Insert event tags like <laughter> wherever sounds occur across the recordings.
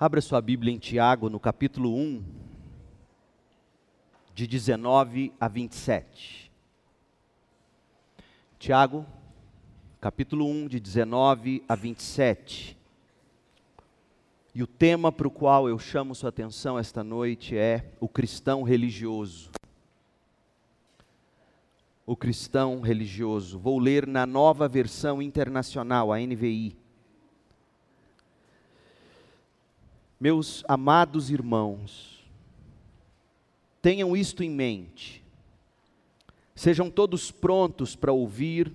Abra sua Bíblia em Tiago, no capítulo 1, de 19 a 27. Tiago, capítulo 1, de 19 a 27. E o tema para o qual eu chamo sua atenção esta noite é o cristão religioso. O cristão religioso. Vou ler na nova versão internacional, a NVI. Meus amados irmãos, tenham isto em mente. Sejam todos prontos para ouvir,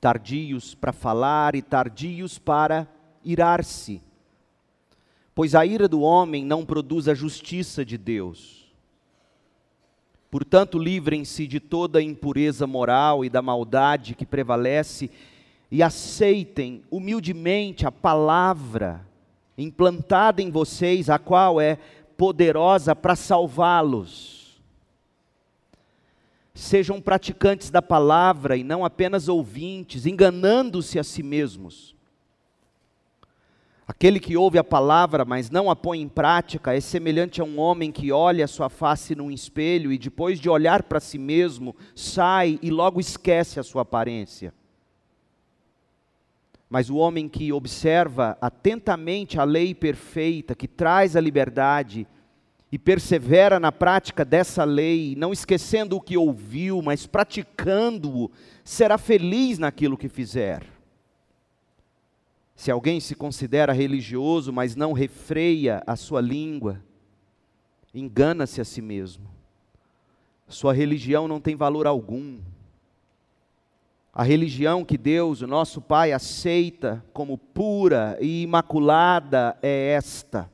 tardios para falar e tardios para irar-se. Pois a ira do homem não produz a justiça de Deus. Portanto, livrem-se de toda a impureza moral e da maldade que prevalece e aceitem humildemente a palavra implantada em vocês, a qual é poderosa para salvá-los. Sejam praticantes da palavra e não apenas ouvintes, enganando-se a si mesmos. Aquele que ouve a palavra, mas não a põe em prática, é semelhante a um homem que olha a sua face num espelho e depois de olhar para si mesmo, sai e logo esquece a sua aparência. Mas o homem que observa atentamente a lei perfeita, que traz a liberdade, e persevera na prática dessa lei, não esquecendo o que ouviu, mas praticando-o, será feliz naquilo que fizer. Se alguém se considera religioso, mas não refreia a sua língua, engana-se a si mesmo. Sua religião não tem valor algum. A religião que Deus, o nosso Pai, aceita como pura e imaculada é esta: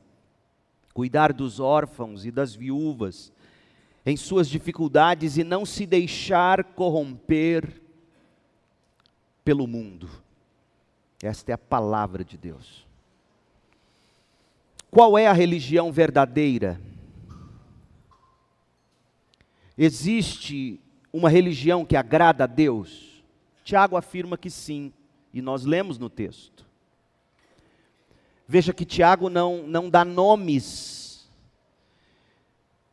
cuidar dos órfãos e das viúvas em suas dificuldades e não se deixar corromper pelo mundo. Esta é a palavra de Deus. Qual é a religião verdadeira? Existe uma religião que agrada a Deus? Tiago afirma que sim, e nós lemos no texto. Veja que Tiago não, não dá nomes,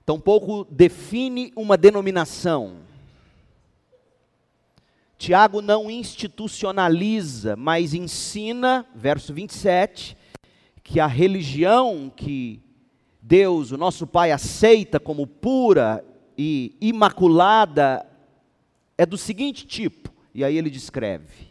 tampouco define uma denominação. Tiago não institucionaliza, mas ensina, verso 27, que a religião que Deus, o nosso Pai, aceita como pura e imaculada é do seguinte tipo: e aí ele descreve.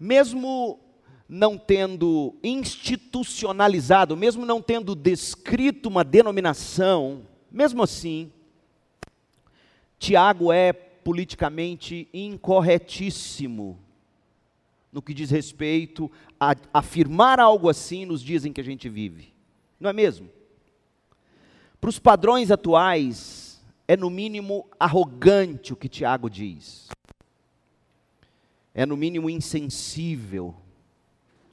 Mesmo não tendo institucionalizado, mesmo não tendo descrito uma denominação, mesmo assim, Tiago é politicamente incorretíssimo no que diz respeito a afirmar algo assim nos dias em que a gente vive. Não é mesmo? Para os padrões atuais, é no mínimo arrogante o que Tiago diz. É no mínimo insensível,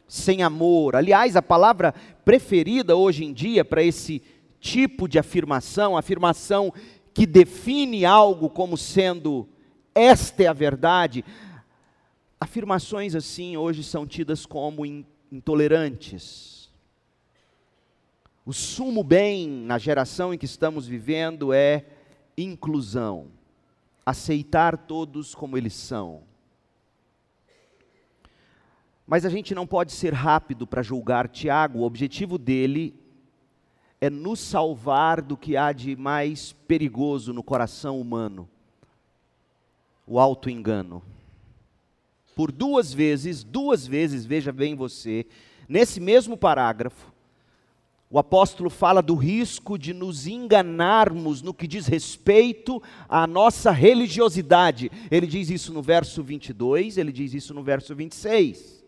sem amor. Aliás, a palavra preferida hoje em dia para esse tipo de afirmação, afirmação que define algo como sendo esta é a verdade, afirmações assim hoje são tidas como intolerantes. O sumo bem na geração em que estamos vivendo é inclusão, aceitar todos como eles são. Mas a gente não pode ser rápido para julgar Tiago, o objetivo dele é nos salvar do que há de mais perigoso no coração humano: o auto-engano. Por duas vezes, duas vezes, veja bem você, nesse mesmo parágrafo, o apóstolo fala do risco de nos enganarmos no que diz respeito à nossa religiosidade. Ele diz isso no verso 22, ele diz isso no verso 26.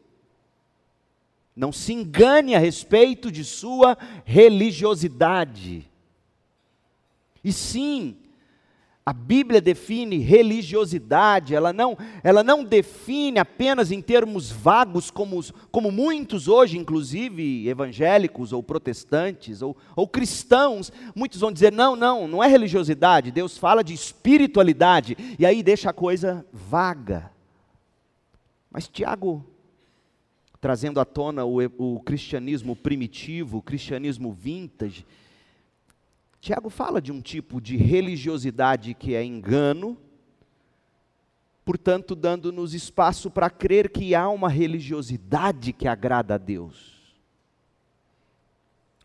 Não se engane a respeito de sua religiosidade. E sim, a Bíblia define religiosidade, ela não, ela não define apenas em termos vagos, como, como muitos hoje, inclusive evangélicos ou protestantes ou, ou cristãos, muitos vão dizer: não, não, não é religiosidade, Deus fala de espiritualidade, e aí deixa a coisa vaga. Mas Tiago trazendo à tona o, o cristianismo primitivo, o cristianismo vintage, Tiago fala de um tipo de religiosidade que é engano, portanto, dando-nos espaço para crer que há uma religiosidade que agrada a Deus.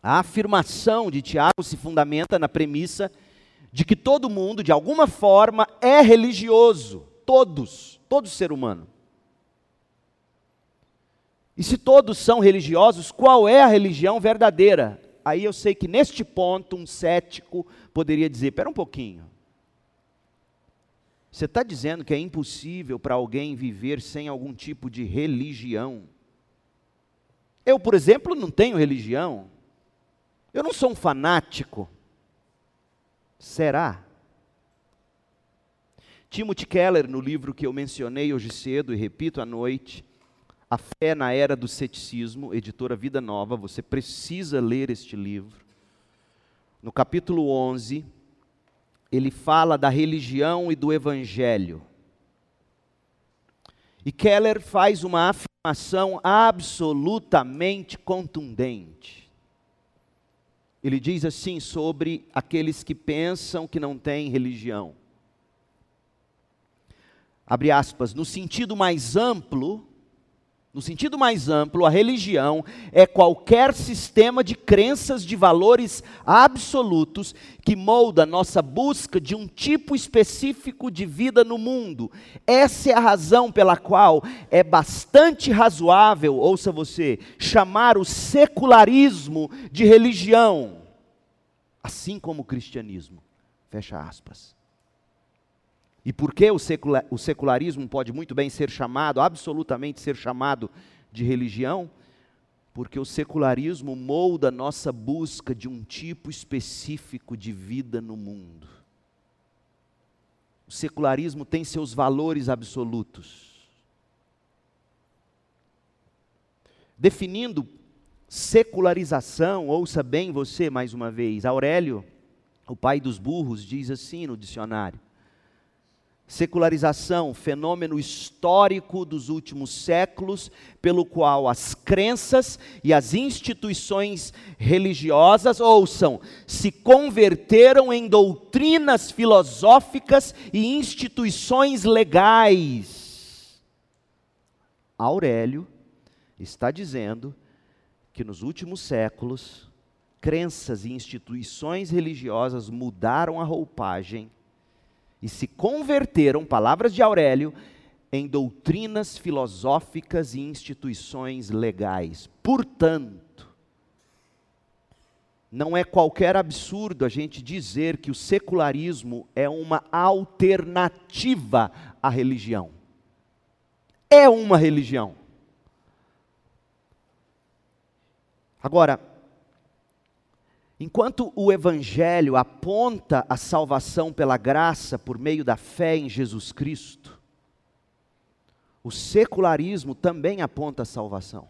A afirmação de Tiago se fundamenta na premissa de que todo mundo, de alguma forma, é religioso. Todos, todo ser humano. E se todos são religiosos, qual é a religião verdadeira? Aí eu sei que neste ponto um cético poderia dizer: espera um pouquinho. Você está dizendo que é impossível para alguém viver sem algum tipo de religião? Eu, por exemplo, não tenho religião. Eu não sou um fanático. Será? Timothy Keller, no livro que eu mencionei hoje cedo e repito à noite, A Fé na Era do Ceticismo, editora Vida Nova, você precisa ler este livro. No capítulo 11, ele fala da religião e do evangelho. E Keller faz uma afirmação absolutamente contundente. Ele diz assim sobre aqueles que pensam que não têm religião. Abre aspas, no sentido mais amplo, no sentido mais amplo, a religião é qualquer sistema de crenças de valores absolutos que molda nossa busca de um tipo específico de vida no mundo. Essa é a razão pela qual é bastante razoável, ouça você, chamar o secularismo de religião, assim como o cristianismo. Fecha aspas. E por que o, secula, o secularismo pode muito bem ser chamado, absolutamente ser chamado de religião? Porque o secularismo molda a nossa busca de um tipo específico de vida no mundo. O secularismo tem seus valores absolutos. Definindo secularização, ouça bem você mais uma vez, Aurélio, o pai dos burros, diz assim no dicionário: Secularização, fenômeno histórico dos últimos séculos, pelo qual as crenças e as instituições religiosas, ouçam, se converteram em doutrinas filosóficas e instituições legais. Aurélio está dizendo que nos últimos séculos, crenças e instituições religiosas mudaram a roupagem e se converteram, palavras de Aurélio, em doutrinas filosóficas e instituições legais. Portanto, não é qualquer absurdo a gente dizer que o secularismo é uma alternativa à religião. É uma religião. Agora, Enquanto o Evangelho aponta a salvação pela graça por meio da fé em Jesus Cristo, o secularismo também aponta a salvação.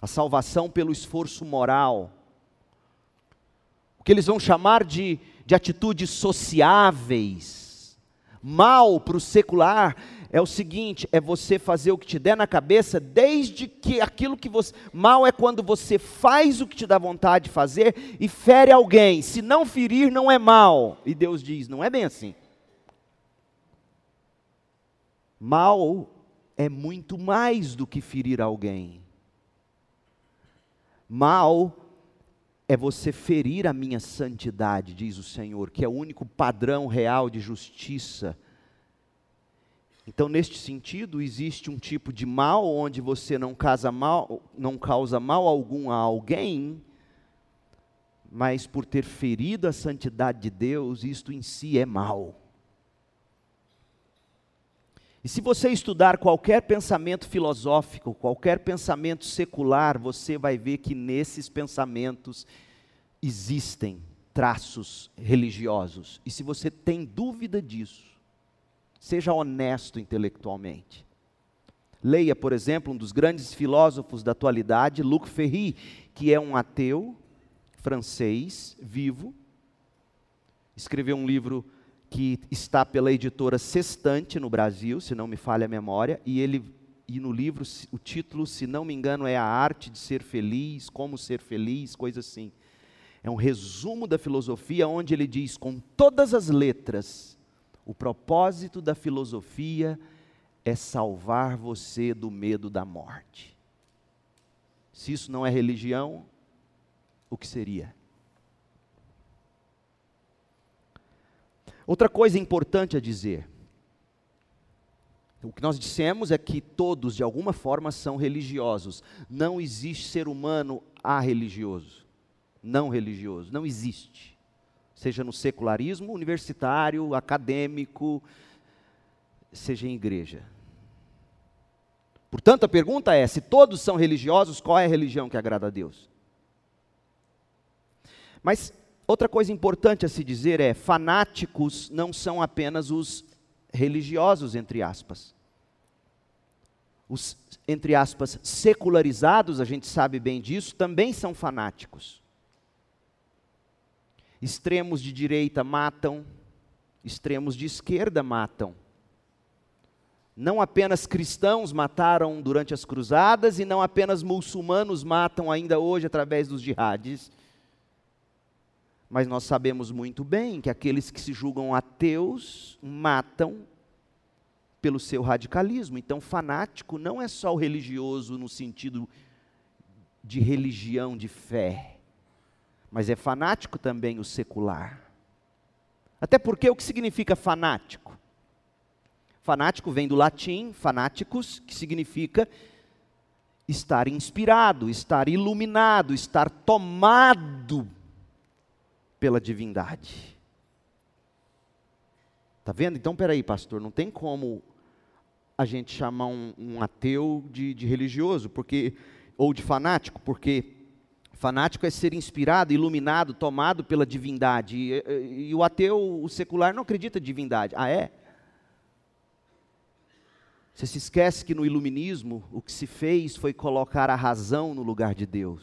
A salvação pelo esforço moral. O que eles vão chamar de, de atitudes sociáveis. Mal para o secular é o seguinte: é você fazer o que te der na cabeça, desde que aquilo que você. Mal é quando você faz o que te dá vontade de fazer e fere alguém. Se não ferir, não é mal. E Deus diz: não é bem assim. Mal é muito mais do que ferir alguém. Mal é você ferir a minha santidade, diz o Senhor, que é o único padrão real de justiça então, neste sentido, existe um tipo de mal onde você não, causa mal, não causa mal algum a alguém, mas por ter ferido a santidade de Deus, isto em si é mal. E se você estudar qualquer pensamento filosófico, qualquer pensamento secular, você vai ver que nesses pensamentos existem traços religiosos. E se você tem dúvida disso, Seja honesto intelectualmente. Leia, por exemplo, um dos grandes filósofos da atualidade, Luc Ferry, que é um ateu francês, vivo. Escreveu um livro que está pela editora Sextante no Brasil, se não me falha a memória, e ele e no livro o título, se não me engano, é A Arte de Ser Feliz, Como Ser Feliz, coisa assim. É um resumo da filosofia onde ele diz com todas as letras: o propósito da filosofia é salvar você do medo da morte. Se isso não é religião, o que seria? Outra coisa importante a dizer. O que nós dissemos é que todos, de alguma forma, são religiosos. Não existe ser humano religioso, não religioso. Não existe. Seja no secularismo universitário, acadêmico, seja em igreja. Portanto, a pergunta é: se todos são religiosos, qual é a religião que agrada a Deus? Mas outra coisa importante a se dizer é: fanáticos não são apenas os religiosos, entre aspas. Os, entre aspas, secularizados, a gente sabe bem disso, também são fanáticos. Extremos de direita matam, extremos de esquerda matam. Não apenas cristãos mataram durante as cruzadas e não apenas muçulmanos matam ainda hoje através dos jihadis. Mas nós sabemos muito bem que aqueles que se julgam ateus matam pelo seu radicalismo. Então, fanático não é só o religioso no sentido de religião, de fé, mas é fanático também o secular. Até porque o que significa fanático? Fanático vem do latim, fanáticos, que significa estar inspirado, estar iluminado, estar tomado pela divindade. Está vendo? Então, peraí, pastor, não tem como a gente chamar um, um ateu de, de religioso, porque ou de fanático, porque fanático é ser inspirado, iluminado, tomado pela divindade. E, e, e, o ateu, o secular, não acredita em divindade. Ah, é? Você se esquece que no iluminismo o que se fez foi colocar a razão no lugar de Deus.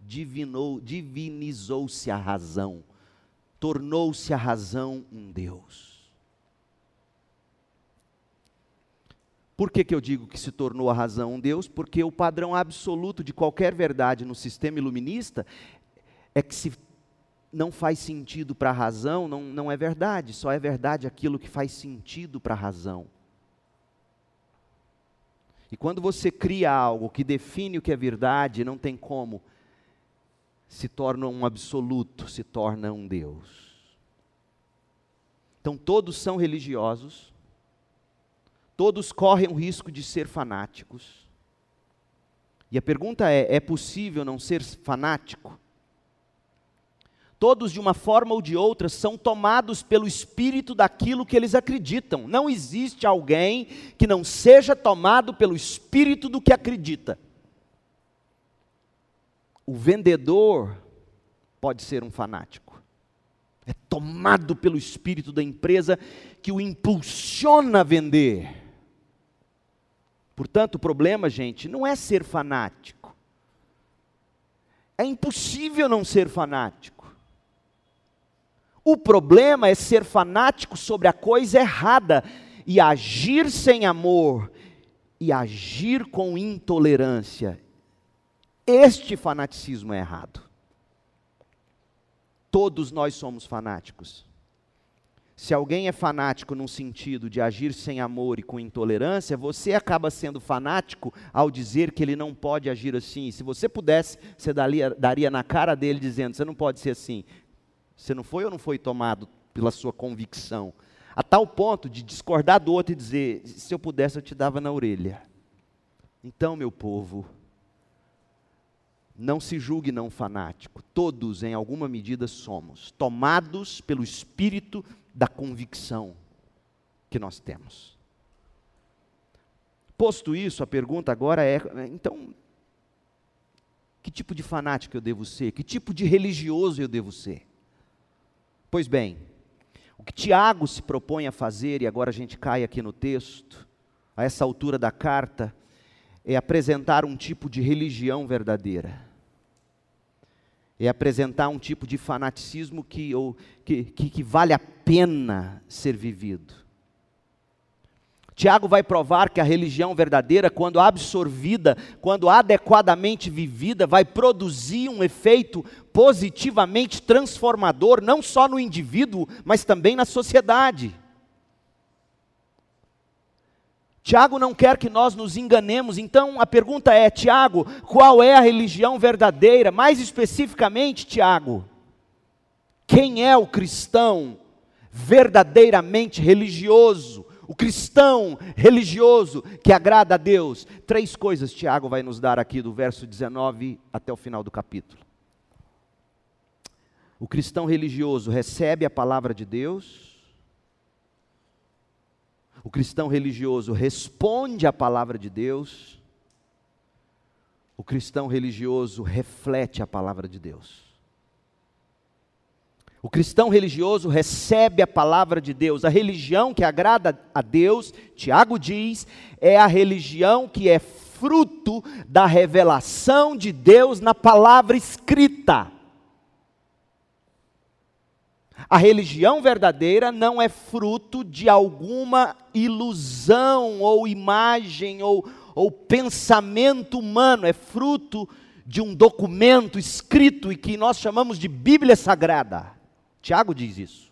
Divinou, divinizou-se a razão. Tornou-se a razão um Deus. Por que, que eu digo que se tornou a razão um Deus? Porque o padrão absoluto de qualquer verdade no sistema iluminista é que se não faz sentido para a razão, não, não é verdade, só é verdade aquilo que faz sentido para a razão. E quando você cria algo que define o que é verdade, não tem como, se torna um absoluto, se torna um Deus. Então todos são religiosos, todos correm o risco de ser fanáticos. E a pergunta é: é possível não ser fanático? Todos, de uma forma ou de outra, são tomados pelo espírito daquilo que eles acreditam. Não existe alguém que não seja tomado pelo espírito do que acredita. O vendedor pode ser um fanático. É tomado pelo espírito da empresa que o impulsiona a vender. Portanto, o problema, gente, não é ser fanático. É impossível não ser fanático. O problema é ser fanático sobre a coisa errada e agir sem amor e agir com intolerância. Este fanaticismo é errado. Todos nós somos fanáticos. Se alguém é fanático num sentido de agir sem amor e com intolerância, você acaba sendo fanático ao dizer que ele não pode agir assim. Se você pudesse, você daria, daria na cara dele dizendo: você não pode ser assim. Você não foi ou não foi tomado pela sua convicção? A tal ponto de discordar do outro e dizer: se eu pudesse, eu te dava na orelha. Então, meu povo, não se julgue não fanático. Todos, em alguma medida, somos tomados pelo espírito da convicção que nós temos. Posto isso, a pergunta agora é: então, que tipo de fanático eu devo ser? Que tipo de religioso eu devo ser? Pois bem, o que Tiago se propõe a fazer, e agora a gente cai aqui no texto, a essa altura da carta, é apresentar um tipo de religião verdadeira. É apresentar um tipo de fanaticismo que, ou, que, que, que vale a pena ser vivido. Tiago vai provar que a religião verdadeira, quando absorvida, quando adequadamente vivida, vai produzir um efeito positivamente transformador, não só no indivíduo, mas também na sociedade. Tiago não quer que nós nos enganemos, então a pergunta é: Tiago, qual é a religião verdadeira? Mais especificamente, Tiago, quem é o cristão verdadeiramente religioso? o cristão religioso que agrada a Deus. Três coisas Tiago vai nos dar aqui do verso 19 até o final do capítulo. O cristão religioso recebe a palavra de Deus. O cristão religioso responde à palavra de Deus. O cristão religioso reflete a palavra de Deus. O cristão religioso recebe a palavra de Deus. A religião que agrada a Deus, Tiago diz, é a religião que é fruto da revelação de Deus na palavra escrita. A religião verdadeira não é fruto de alguma ilusão ou imagem ou, ou pensamento humano, é fruto de um documento escrito e que nós chamamos de Bíblia Sagrada. Tiago diz isso.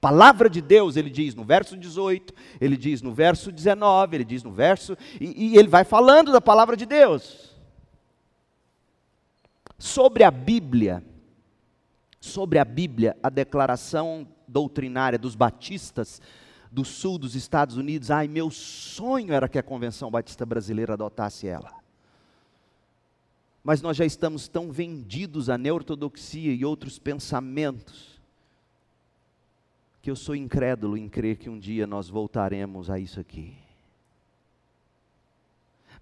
Palavra de Deus, ele diz no verso 18, ele diz no verso 19, ele diz no verso. E, e ele vai falando da palavra de Deus. Sobre a Bíblia, sobre a Bíblia, a declaração doutrinária dos batistas do sul dos Estados Unidos, ai, meu sonho era que a Convenção Batista Brasileira adotasse ela. Mas nós já estamos tão vendidos à neortodoxia e outros pensamentos que eu sou incrédulo em crer que um dia nós voltaremos a isso aqui.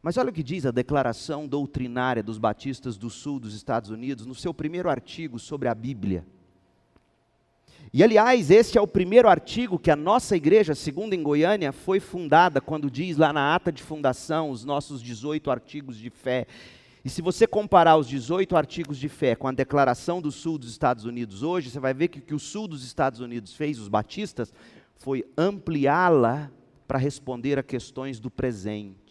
Mas olha o que diz a declaração doutrinária dos batistas do sul dos Estados Unidos, no seu primeiro artigo sobre a Bíblia. E aliás, este é o primeiro artigo que a nossa igreja, segundo em Goiânia, foi fundada, quando diz lá na ata de fundação os nossos 18 artigos de fé. E se você comparar os 18 artigos de fé com a declaração do Sul dos Estados Unidos hoje, você vai ver que o que o Sul dos Estados Unidos fez, os batistas, foi ampliá-la para responder a questões do presente.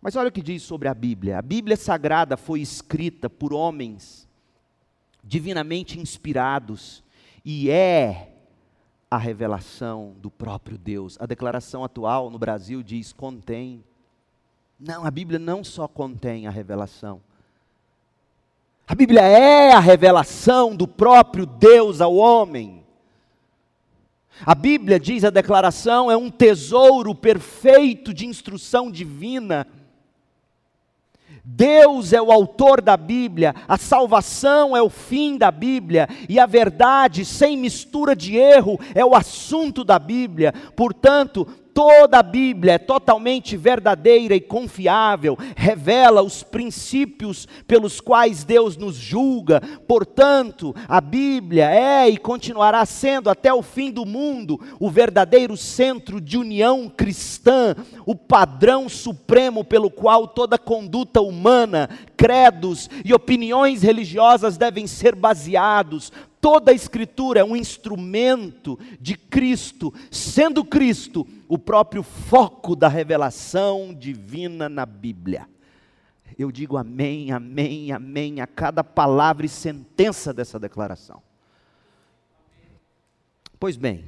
Mas olha o que diz sobre a Bíblia. A Bíblia Sagrada foi escrita por homens divinamente inspirados e é a revelação do próprio Deus. A declaração atual no Brasil diz contém não, a Bíblia não só contém a revelação. A Bíblia é a revelação do próprio Deus ao homem. A Bíblia, diz a declaração, é um tesouro perfeito de instrução divina. Deus é o autor da Bíblia, a salvação é o fim da Bíblia, e a verdade, sem mistura de erro, é o assunto da Bíblia. Portanto, Toda a Bíblia é totalmente verdadeira e confiável, revela os princípios pelos quais Deus nos julga. Portanto, a Bíblia é e continuará sendo até o fim do mundo o verdadeiro centro de união cristã, o padrão supremo pelo qual toda conduta humana, credos e opiniões religiosas devem ser baseados. Toda a Escritura é um instrumento de Cristo, sendo Cristo o próprio foco da revelação divina na Bíblia. Eu digo amém, amém, amém a cada palavra e sentença dessa declaração. Pois bem,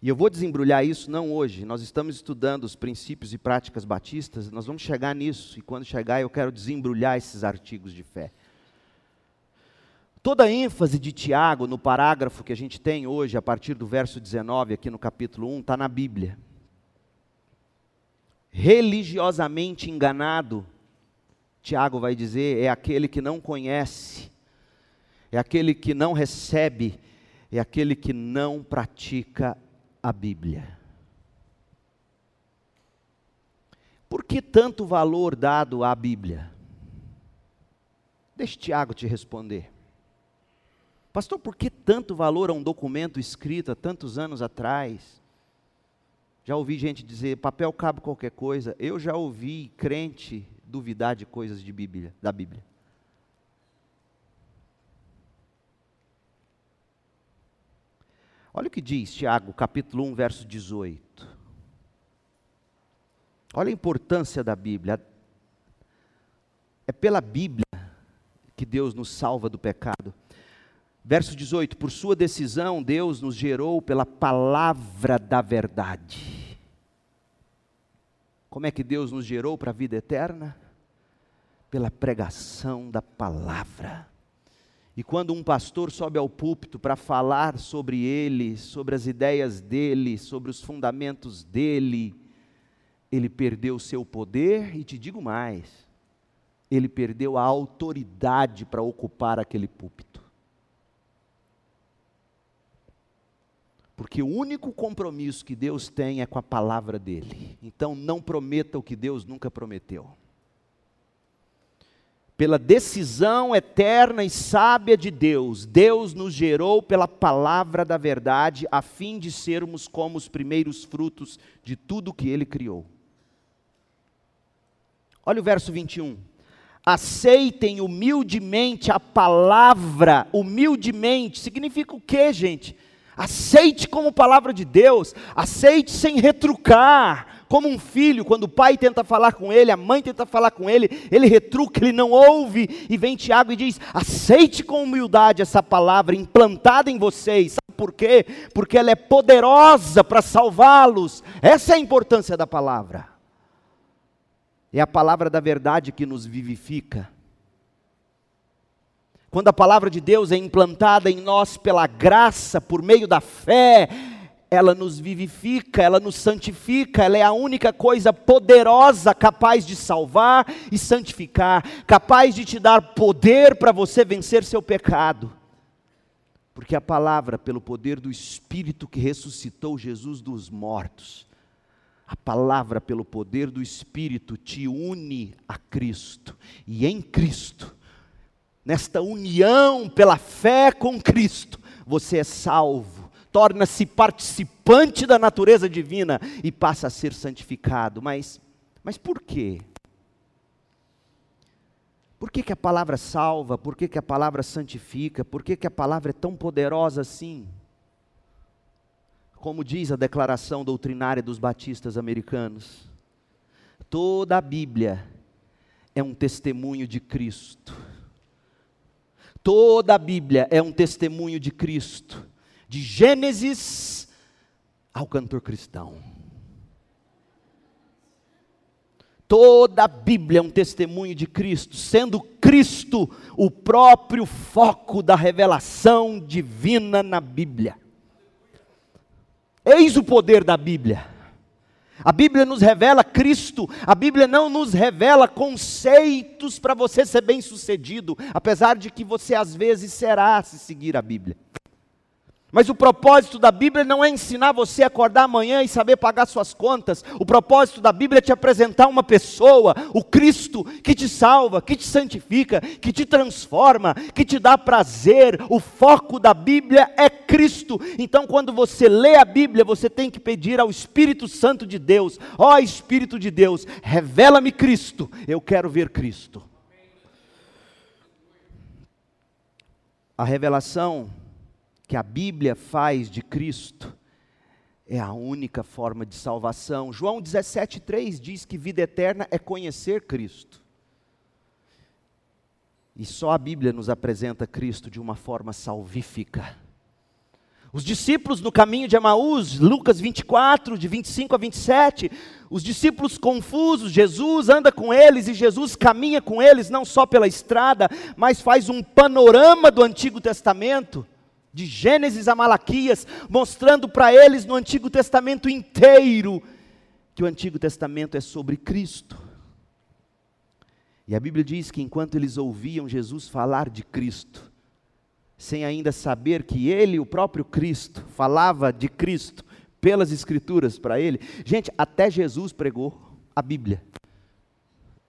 e eu vou desembrulhar isso não hoje, nós estamos estudando os princípios e práticas batistas, nós vamos chegar nisso, e quando chegar eu quero desembrulhar esses artigos de fé. Toda a ênfase de Tiago no parágrafo que a gente tem hoje, a partir do verso 19, aqui no capítulo 1, está na Bíblia. Religiosamente enganado, Tiago vai dizer, é aquele que não conhece, é aquele que não recebe, é aquele que não pratica a Bíblia. Por que tanto valor dado à Bíblia? Deixe Tiago te responder. Pastor, por que tanto valor a um documento escrito há tantos anos atrás? Já ouvi gente dizer, papel cabe qualquer coisa. Eu já ouvi crente duvidar de coisas de Bíblia, da Bíblia. Olha o que diz Tiago, capítulo 1, verso 18. Olha a importância da Bíblia. É pela Bíblia que Deus nos salva do pecado. Verso 18: Por sua decisão, Deus nos gerou pela palavra da verdade. Como é que Deus nos gerou para a vida eterna? Pela pregação da palavra. E quando um pastor sobe ao púlpito para falar sobre ele, sobre as ideias dele, sobre os fundamentos dele, ele perdeu o seu poder e te digo mais, ele perdeu a autoridade para ocupar aquele púlpito. Porque o único compromisso que Deus tem é com a palavra dele. Então não prometa o que Deus nunca prometeu pela decisão eterna e sábia de Deus, Deus nos gerou pela palavra da verdade, a fim de sermos como os primeiros frutos de tudo que Ele criou. Olha o verso 21. Aceitem humildemente a palavra, humildemente, significa o que, gente? Aceite como palavra de Deus, aceite sem retrucar, como um filho, quando o pai tenta falar com ele, a mãe tenta falar com ele, ele retruca, ele não ouve, e vem Tiago e diz: aceite com humildade essa palavra implantada em vocês. Sabe por quê? Porque ela é poderosa para salvá-los. Essa é a importância da palavra. É a palavra da verdade que nos vivifica. Quando a palavra de Deus é implantada em nós pela graça, por meio da fé, ela nos vivifica, ela nos santifica, ela é a única coisa poderosa capaz de salvar e santificar, capaz de te dar poder para você vencer seu pecado. Porque a palavra, pelo poder do Espírito que ressuscitou Jesus dos mortos, a palavra, pelo poder do Espírito, te une a Cristo, e em Cristo, nesta união pela fé com Cristo, você é salvo torna-se participante da natureza divina e passa a ser santificado. Mas, mas por quê? Por que, que a palavra salva? Por que, que a palavra santifica? Por que, que a palavra é tão poderosa assim? Como diz a declaração doutrinária dos batistas americanos, toda a Bíblia é um testemunho de Cristo. Toda a Bíblia é um testemunho de Cristo de Gênesis ao cantor cristão. Toda a Bíblia é um testemunho de Cristo, sendo Cristo o próprio foco da revelação divina na Bíblia. Eis o poder da Bíblia. A Bíblia nos revela Cristo, a Bíblia não nos revela conceitos para você ser bem-sucedido, apesar de que você às vezes será se seguir a Bíblia. Mas o propósito da Bíblia não é ensinar você a acordar amanhã e saber pagar suas contas. O propósito da Bíblia é te apresentar uma pessoa, o Cristo, que te salva, que te santifica, que te transforma, que te dá prazer. O foco da Bíblia é Cristo. Então, quando você lê a Bíblia, você tem que pedir ao Espírito Santo de Deus: Ó oh, Espírito de Deus, revela-me Cristo. Eu quero ver Cristo. A revelação que a Bíblia faz de Cristo é a única forma de salvação. João 17,3 diz que vida eterna é conhecer Cristo. E só a Bíblia nos apresenta Cristo de uma forma salvífica. Os discípulos no caminho de Emaús, Lucas 24, de 25 a 27, os discípulos confusos, Jesus anda com eles e Jesus caminha com eles, não só pela estrada, mas faz um panorama do Antigo Testamento de Gênesis a Malaquias, mostrando para eles no Antigo Testamento inteiro que o Antigo Testamento é sobre Cristo. E a Bíblia diz que enquanto eles ouviam Jesus falar de Cristo, sem ainda saber que ele, o próprio Cristo, falava de Cristo pelas Escrituras para ele, gente, até Jesus pregou a Bíblia.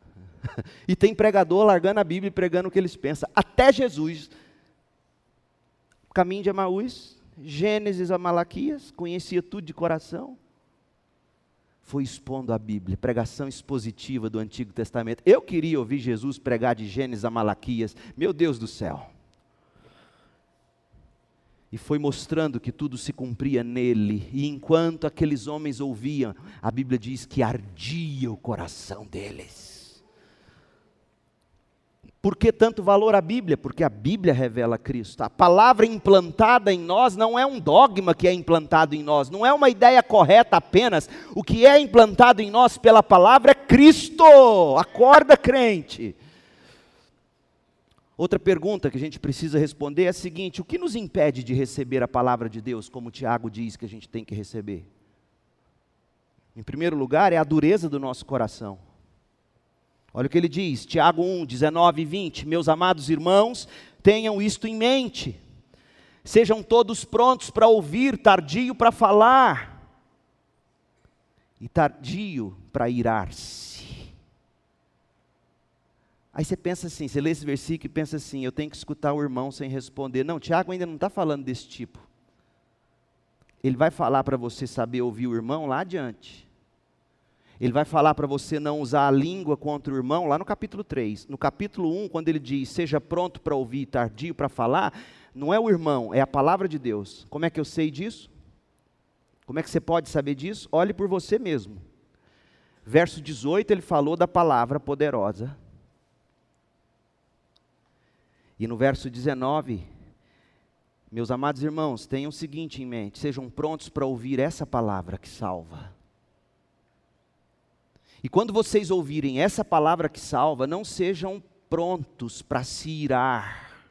<laughs> e tem pregador largando a Bíblia e pregando o que eles pensam. Até Jesus caminho de Emaús, Gênesis a Malaquias, conhecia tudo de coração. Foi expondo a Bíblia, pregação expositiva do Antigo Testamento. Eu queria ouvir Jesus pregar de Gênesis a Malaquias, meu Deus do céu. e foi mostrando que tudo se cumpria nele. E enquanto aqueles homens ouviam, a Bíblia diz que ardia o coração deles. Por que tanto valor à Bíblia? Porque a Bíblia revela Cristo. A palavra implantada em nós não é um dogma que é implantado em nós, não é uma ideia correta apenas. O que é implantado em nós pela palavra é Cristo. Acorda, crente. Outra pergunta que a gente precisa responder é a seguinte: o que nos impede de receber a palavra de Deus, como Tiago diz que a gente tem que receber? Em primeiro lugar, é a dureza do nosso coração. Olha o que ele diz, Tiago 1, 19 e 20. Meus amados irmãos, tenham isto em mente. Sejam todos prontos para ouvir, tardio para falar e tardio para irar-se. Aí você pensa assim, você lê esse versículo e pensa assim: eu tenho que escutar o irmão sem responder. Não, Tiago ainda não está falando desse tipo. Ele vai falar para você saber ouvir o irmão lá adiante. Ele vai falar para você não usar a língua contra o irmão, lá no capítulo 3. No capítulo 1, quando ele diz, seja pronto para ouvir e tardio para falar, não é o irmão, é a palavra de Deus. Como é que eu sei disso? Como é que você pode saber disso? Olhe por você mesmo. Verso 18, ele falou da palavra poderosa. E no verso 19, meus amados irmãos, tenham o seguinte em mente: sejam prontos para ouvir essa palavra que salva. E quando vocês ouvirem essa palavra que salva, não sejam prontos para se irar.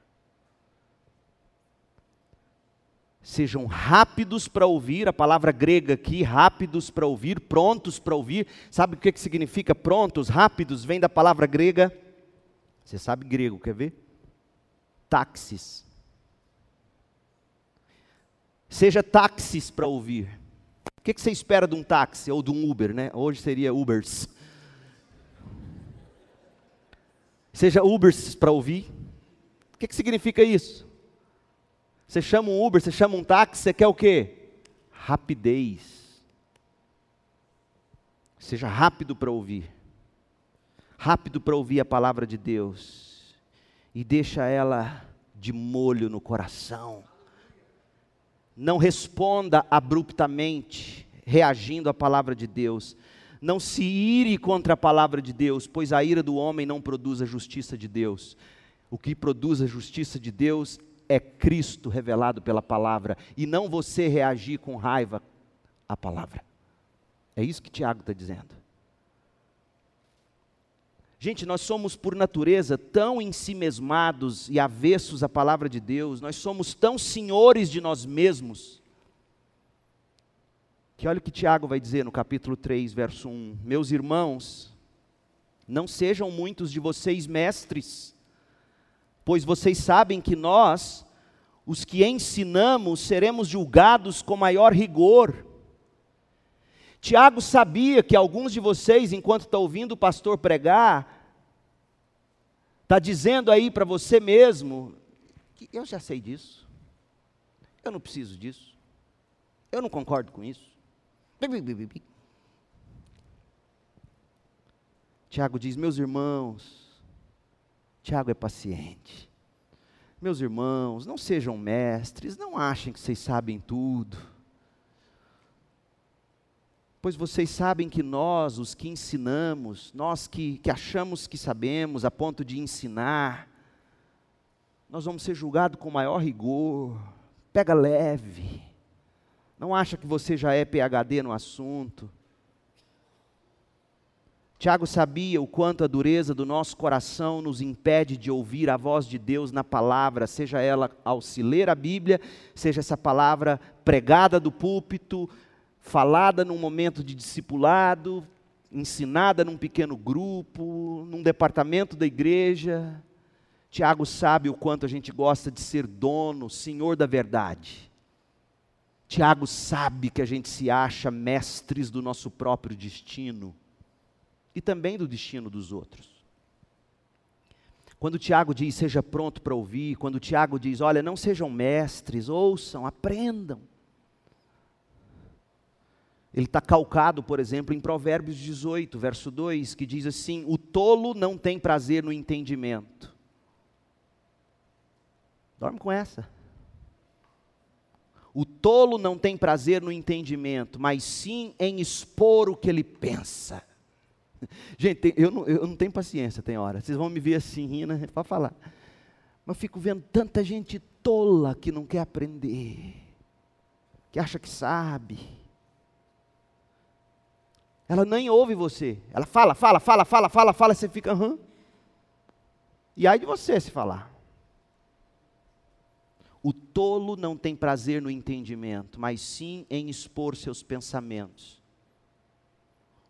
Sejam rápidos para ouvir, a palavra grega aqui, rápidos para ouvir, prontos para ouvir. Sabe o que, que significa prontos, rápidos? Vem da palavra grega. Você sabe grego, quer ver? Táxis. Seja táxis para ouvir. O que, que você espera de um táxi ou de um Uber, né? Hoje seria Ubers. Seja Ubers para ouvir. O que, que significa isso? Você chama um Uber, você chama um táxi, você quer o quê? Rapidez. Seja rápido para ouvir. Rápido para ouvir a palavra de Deus. E deixa ela de molho no coração não responda abruptamente, reagindo à palavra de Deus. Não se ire contra a palavra de Deus, pois a ira do homem não produz a justiça de Deus. O que produz a justiça de Deus é Cristo revelado pela palavra, e não você reagir com raiva à palavra. É isso que Tiago está dizendo. Gente, nós somos por natureza tão ensimesmados e avessos à palavra de Deus, nós somos tão senhores de nós mesmos, que olha o que Tiago vai dizer no capítulo 3, verso 1: Meus irmãos, não sejam muitos de vocês mestres, pois vocês sabem que nós, os que ensinamos, seremos julgados com maior rigor. Tiago sabia que alguns de vocês, enquanto está ouvindo o pastor pregar, está dizendo aí para você mesmo que eu já sei disso, eu não preciso disso, eu não concordo com isso. Tiago diz: Meus irmãos, Tiago é paciente. Meus irmãos, não sejam mestres, não achem que vocês sabem tudo pois vocês sabem que nós, os que ensinamos, nós que, que achamos que sabemos a ponto de ensinar, nós vamos ser julgados com maior rigor. Pega leve. Não acha que você já é PhD no assunto. Tiago sabia o quanto a dureza do nosso coração nos impede de ouvir a voz de Deus na palavra, seja ela ao se ler a Bíblia, seja essa palavra pregada do púlpito, falada num momento de discipulado, ensinada num pequeno grupo, num departamento da igreja. Tiago sabe o quanto a gente gosta de ser dono, senhor da verdade. Tiago sabe que a gente se acha mestres do nosso próprio destino e também do destino dos outros. Quando Tiago diz seja pronto para ouvir, quando Tiago diz, olha, não sejam mestres, ouçam, aprendam. Ele está calcado, por exemplo, em Provérbios 18, verso 2, que diz assim: O tolo não tem prazer no entendimento. Dorme com essa. O tolo não tem prazer no entendimento, mas sim em expor o que ele pensa. <laughs> Gente, eu não, eu não tenho paciência, tem hora. Vocês vão me ver assim, rindo, né? pode falar. Mas fico vendo tanta gente tola que não quer aprender, que acha que sabe. Ela nem ouve você. Ela fala, fala, fala, fala, fala, fala, você fica, aham. E aí de você se falar. O tolo não tem prazer no entendimento, mas sim em expor seus pensamentos.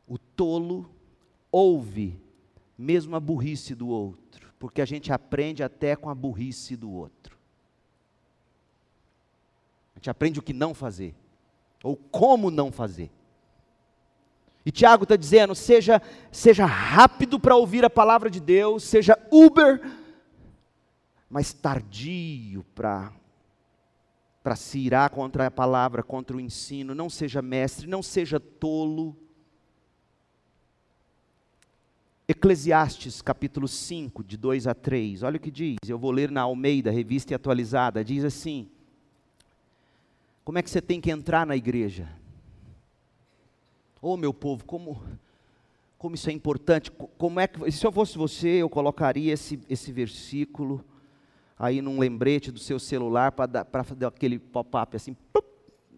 O tolo ouve mesmo a burrice do outro, porque a gente aprende até com a burrice do outro. A gente aprende o que não fazer, ou como não fazer. E Tiago está dizendo: seja, seja rápido para ouvir a palavra de Deus, seja Uber, mas tardio para para se irar contra a palavra, contra o ensino, não seja mestre, não seja tolo. Eclesiastes capítulo 5, de 2 a 3, olha o que diz, eu vou ler na Almeida, revista e atualizada, diz assim: Como é que você tem que entrar na igreja? Oh, meu povo, como, como isso é importante. Como é que, se eu fosse você, eu colocaria esse, esse versículo aí num lembrete do seu celular para fazer aquele pop-up assim,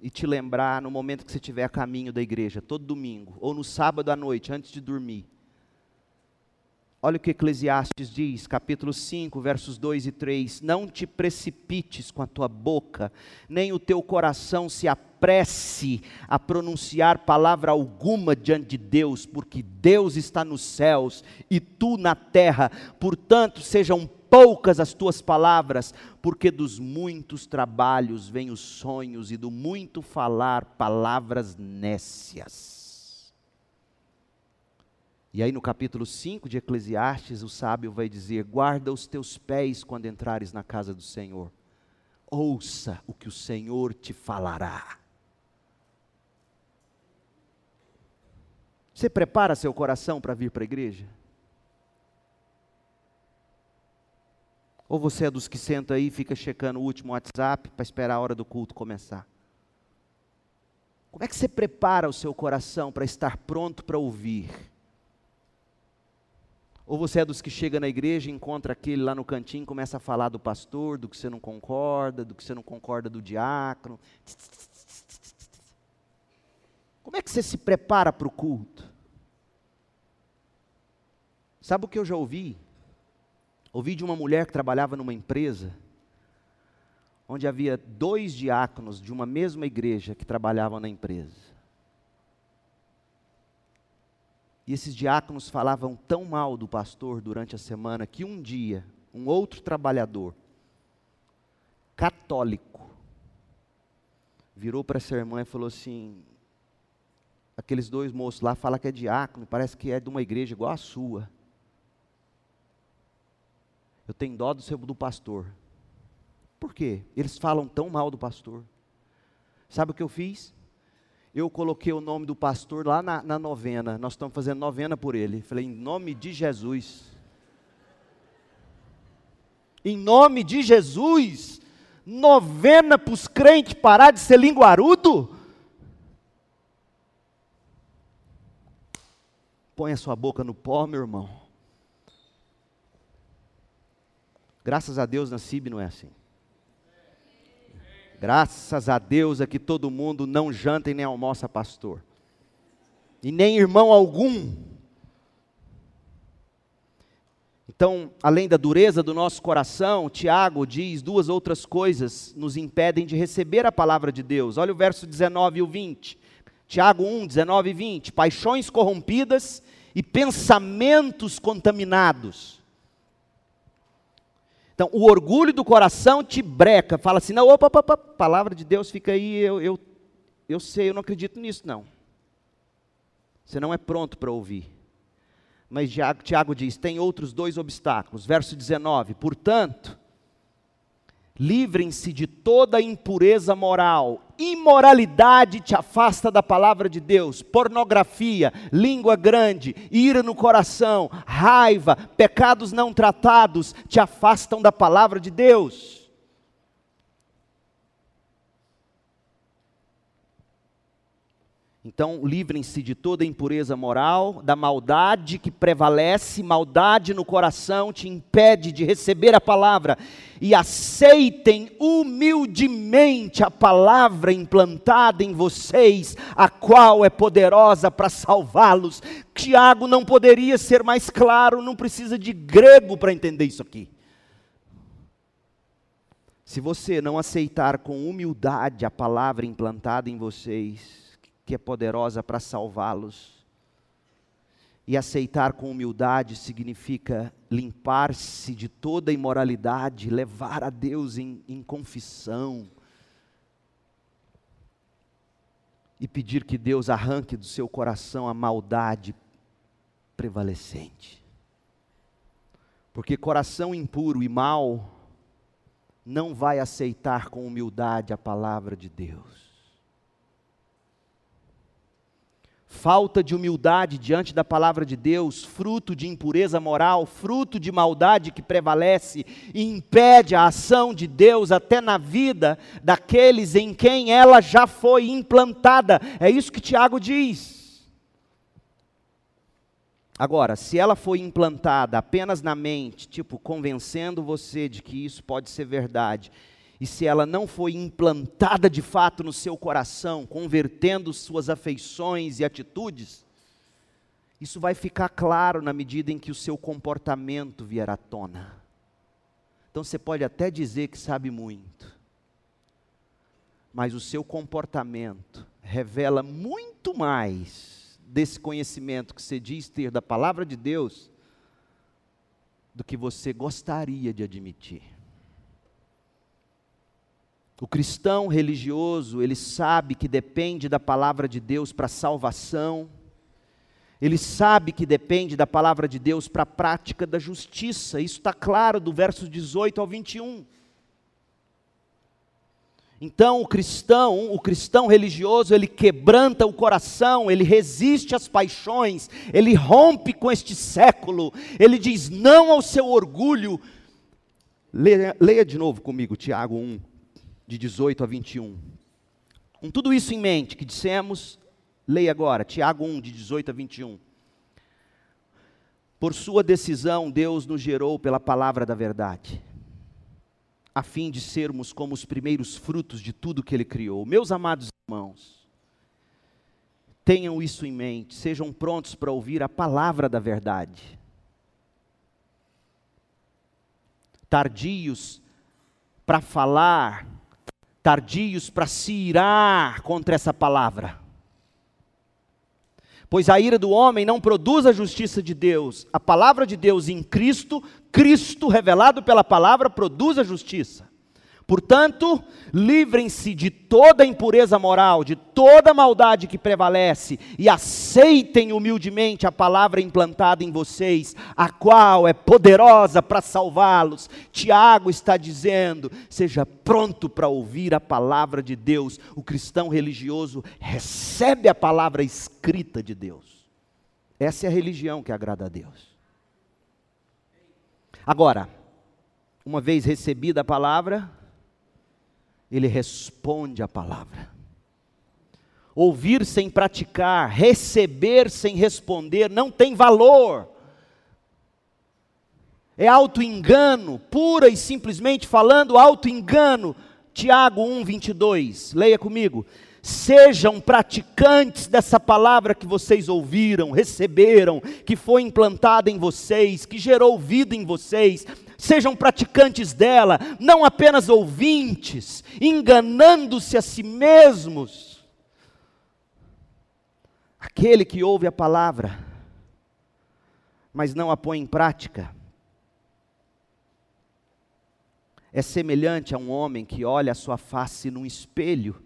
e te lembrar no momento que você estiver a caminho da igreja, todo domingo, ou no sábado à noite, antes de dormir. Olha o que Eclesiastes diz, capítulo 5, versos 2 e 3: Não te precipites com a tua boca, nem o teu coração se apresse a pronunciar palavra alguma diante de Deus, porque Deus está nos céus e tu na terra. Portanto, sejam poucas as tuas palavras, porque dos muitos trabalhos vêm os sonhos e do muito falar palavras nécias. E aí no capítulo 5 de Eclesiastes, o sábio vai dizer: Guarda os teus pés quando entrares na casa do Senhor. Ouça o que o Senhor te falará. Você prepara seu coração para vir para a igreja? Ou você é dos que senta aí e fica checando o último WhatsApp para esperar a hora do culto começar? Como é que você prepara o seu coração para estar pronto para ouvir? Ou você é dos que chega na igreja, encontra aquele lá no cantinho, começa a falar do pastor, do que você não concorda, do que você não concorda do diácono. Como é que você se prepara para o culto? Sabe o que eu já ouvi? Ouvi de uma mulher que trabalhava numa empresa, onde havia dois diáconos de uma mesma igreja que trabalhavam na empresa. E esses diáconos falavam tão mal do pastor durante a semana que um dia, um outro trabalhador, católico, virou para essa irmã e falou assim: aqueles dois moços lá falam que é diácono, parece que é de uma igreja igual a sua. Eu tenho dó do seu do pastor. Por quê? Eles falam tão mal do pastor. Sabe o que eu fiz? eu coloquei o nome do pastor lá na, na novena. Nós estamos fazendo novena por ele. Falei, em nome de Jesus. Em nome de Jesus. Novena para os crentes parar de ser linguarudo. Põe a sua boca no pó, meu irmão. Graças a Deus na CIB não é assim. Graças a Deus é que todo mundo não janta e nem almoça pastor. E nem irmão algum. Então, além da dureza do nosso coração, Tiago diz duas outras coisas nos impedem de receber a palavra de Deus. Olha o verso 19 e o 20. Tiago 1, 19 e 20. Paixões corrompidas e pensamentos contaminados então, o orgulho do coração te breca, fala assim: não, opa, opa, opa palavra de Deus fica aí, eu, eu, eu sei, eu não acredito nisso, não. Você não é pronto para ouvir. Mas Tiago, Tiago diz: tem outros dois obstáculos. Verso 19: portanto, Livrem-se de toda impureza moral imoralidade te afasta da palavra de Deus, pornografia, língua grande, ira no coração, raiva, pecados não tratados te afastam da palavra de Deus. Então, livrem-se de toda impureza moral, da maldade que prevalece, maldade no coração te impede de receber a palavra e aceitem humildemente a palavra implantada em vocês, a qual é poderosa para salvá-los. Tiago não poderia ser mais claro, não precisa de grego para entender isso aqui. Se você não aceitar com humildade a palavra implantada em vocês, que é poderosa para salvá-los. E aceitar com humildade significa limpar-se de toda imoralidade, levar a Deus em, em confissão. E pedir que Deus arranque do seu coração a maldade prevalecente. Porque coração impuro e mau não vai aceitar com humildade a palavra de Deus. Falta de humildade diante da palavra de Deus, fruto de impureza moral, fruto de maldade que prevalece e impede a ação de Deus até na vida daqueles em quem ela já foi implantada. É isso que Tiago diz. Agora, se ela foi implantada apenas na mente, tipo, convencendo você de que isso pode ser verdade, e se ela não foi implantada de fato no seu coração, convertendo suas afeições e atitudes, isso vai ficar claro na medida em que o seu comportamento vier à tona. Então você pode até dizer que sabe muito, mas o seu comportamento revela muito mais desse conhecimento que você diz ter da palavra de Deus do que você gostaria de admitir. O cristão religioso, ele sabe que depende da palavra de Deus para salvação, ele sabe que depende da palavra de Deus para a prática da justiça, isso está claro do verso 18 ao 21. Então, o cristão, o cristão religioso, ele quebranta o coração, ele resiste às paixões, ele rompe com este século, ele diz não ao seu orgulho. Leia, leia de novo comigo, Tiago 1, de 18 a 21. Com tudo isso em mente que dissemos, leia agora, Tiago 1, de 18 a 21. Por sua decisão, Deus nos gerou pela palavra da verdade, a fim de sermos como os primeiros frutos de tudo que Ele criou. Meus amados irmãos, tenham isso em mente, sejam prontos para ouvir a palavra da verdade. Tardios para falar tardios para se irar contra essa palavra. Pois a ira do homem não produz a justiça de Deus. A palavra de Deus em Cristo, Cristo revelado pela palavra, produz a justiça. Portanto, livrem-se de toda impureza moral, de toda maldade que prevalece, e aceitem humildemente a palavra implantada em vocês, a qual é poderosa para salvá-los. Tiago está dizendo: seja pronto para ouvir a palavra de Deus. O cristão religioso recebe a palavra escrita de Deus. Essa é a religião que agrada a Deus. Agora, uma vez recebida a palavra, ele responde a palavra. Ouvir sem praticar, receber sem responder, não tem valor. É auto-engano, pura e simplesmente falando, auto-engano. Tiago 1, 22, leia comigo. Sejam praticantes dessa palavra que vocês ouviram, receberam, que foi implantada em vocês, que gerou vida em vocês, sejam praticantes dela, não apenas ouvintes, enganando-se a si mesmos. Aquele que ouve a palavra, mas não a põe em prática, é semelhante a um homem que olha a sua face num espelho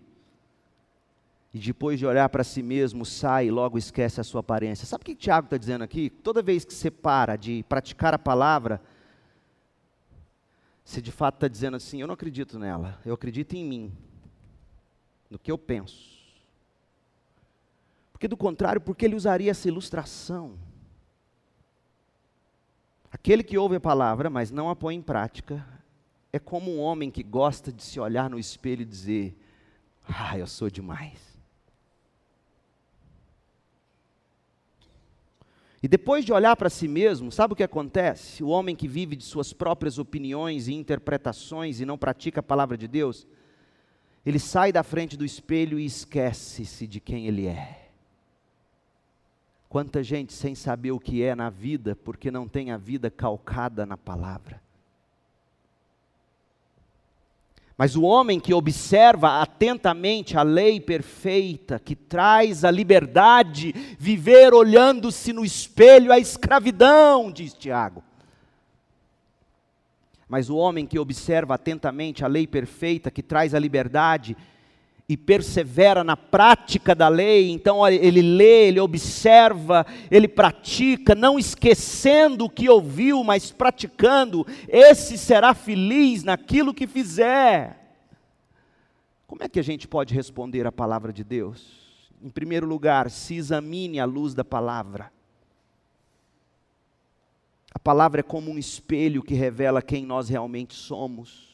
e depois de olhar para si mesmo sai e logo esquece a sua aparência. Sabe o que Tiago está dizendo aqui? Toda vez que você para de praticar a palavra, se de fato está dizendo assim: eu não acredito nela, eu acredito em mim, no que eu penso. Porque do contrário, por que ele usaria essa ilustração? Aquele que ouve a palavra, mas não a põe em prática, é como um homem que gosta de se olhar no espelho e dizer: Ah, eu sou demais. E depois de olhar para si mesmo, sabe o que acontece? O homem que vive de suas próprias opiniões e interpretações e não pratica a palavra de Deus, ele sai da frente do espelho e esquece-se de quem ele é. Quanta gente sem saber o que é na vida, porque não tem a vida calcada na palavra. Mas o homem que observa atentamente a lei perfeita, que traz a liberdade, viver olhando-se no espelho a escravidão, diz Tiago. Mas o homem que observa atentamente a lei perfeita, que traz a liberdade, e persevera na prática da lei, então ele lê, ele observa, ele pratica, não esquecendo o que ouviu, mas praticando, esse será feliz naquilo que fizer. Como é que a gente pode responder a palavra de Deus? Em primeiro lugar, se examine à luz da palavra. A palavra é como um espelho que revela quem nós realmente somos.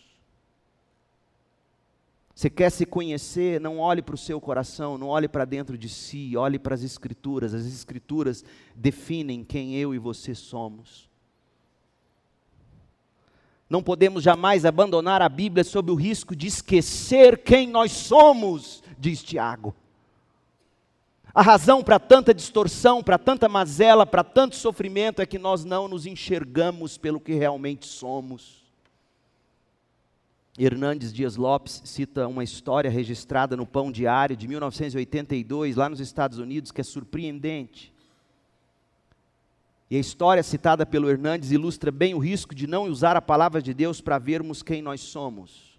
Você quer se conhecer, não olhe para o seu coração, não olhe para dentro de si, olhe para as Escrituras. As Escrituras definem quem eu e você somos. Não podemos jamais abandonar a Bíblia sob o risco de esquecer quem nós somos, diz Tiago. A razão para tanta distorção, para tanta mazela, para tanto sofrimento é que nós não nos enxergamos pelo que realmente somos. Hernandes Dias Lopes cita uma história registrada no Pão Diário de 1982, lá nos Estados Unidos, que é surpreendente. E a história citada pelo Hernandes ilustra bem o risco de não usar a palavra de Deus para vermos quem nós somos.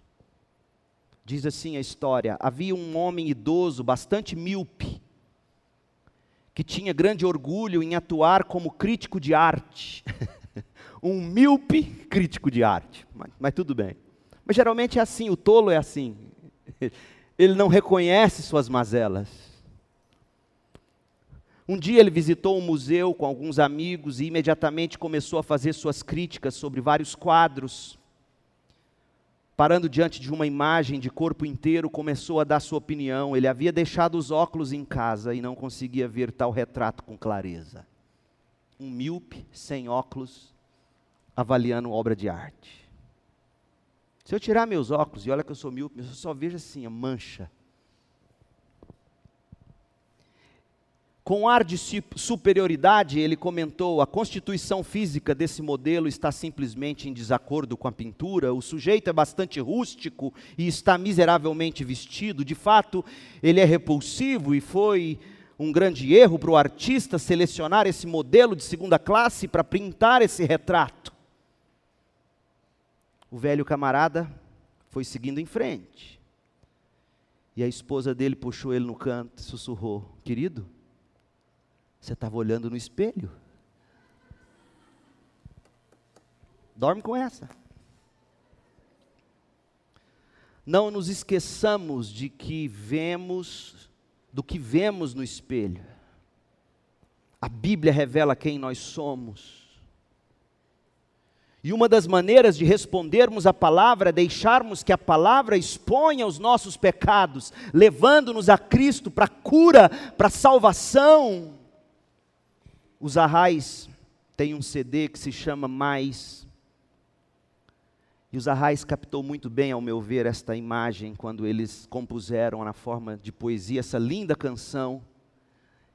Diz assim a história: havia um homem idoso, bastante míope, que tinha grande orgulho em atuar como crítico de arte. <laughs> um míope crítico de arte, mas, mas tudo bem. Mas geralmente é assim, o tolo é assim. <laughs> Ele não reconhece suas mazelas. Um dia ele visitou um museu com alguns amigos e imediatamente começou a fazer suas críticas sobre vários quadros. Parando diante de uma imagem de corpo inteiro, começou a dar sua opinião. Ele havia deixado os óculos em casa e não conseguia ver tal retrato com clareza. Um míope, sem óculos, avaliando obra de arte. Se eu tirar meus óculos, e olha que eu sou míope, eu só vejo assim, a mancha. Com ar de superioridade, ele comentou: a constituição física desse modelo está simplesmente em desacordo com a pintura. O sujeito é bastante rústico e está miseravelmente vestido. De fato, ele é repulsivo e foi um grande erro para o artista selecionar esse modelo de segunda classe para pintar esse retrato. O velho camarada foi seguindo em frente. E a esposa dele puxou ele no canto e sussurrou: Querido, você estava olhando no espelho? Dorme com essa. Não nos esqueçamos de que vemos, do que vemos no espelho. A Bíblia revela quem nós somos. E uma das maneiras de respondermos à palavra é deixarmos que a palavra exponha os nossos pecados, levando-nos a Cristo para cura, para salvação. Os Arrais têm um CD que se chama Mais. E os Arrais captou muito bem, ao meu ver, esta imagem quando eles compuseram na forma de poesia essa linda canção.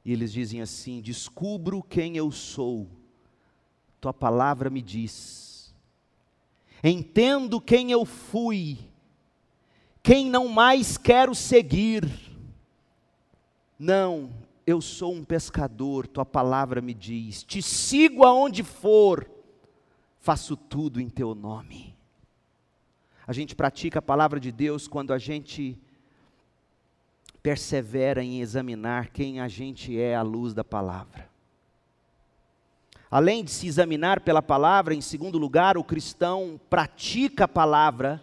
E eles dizem assim: Descubro quem eu sou, tua palavra me diz entendo quem eu fui, quem não mais quero seguir. Não, eu sou um pescador, tua palavra me diz, te sigo aonde for, faço tudo em teu nome. A gente pratica a palavra de Deus quando a gente persevera em examinar quem a gente é à luz da palavra. Além de se examinar pela palavra, em segundo lugar, o cristão pratica a palavra,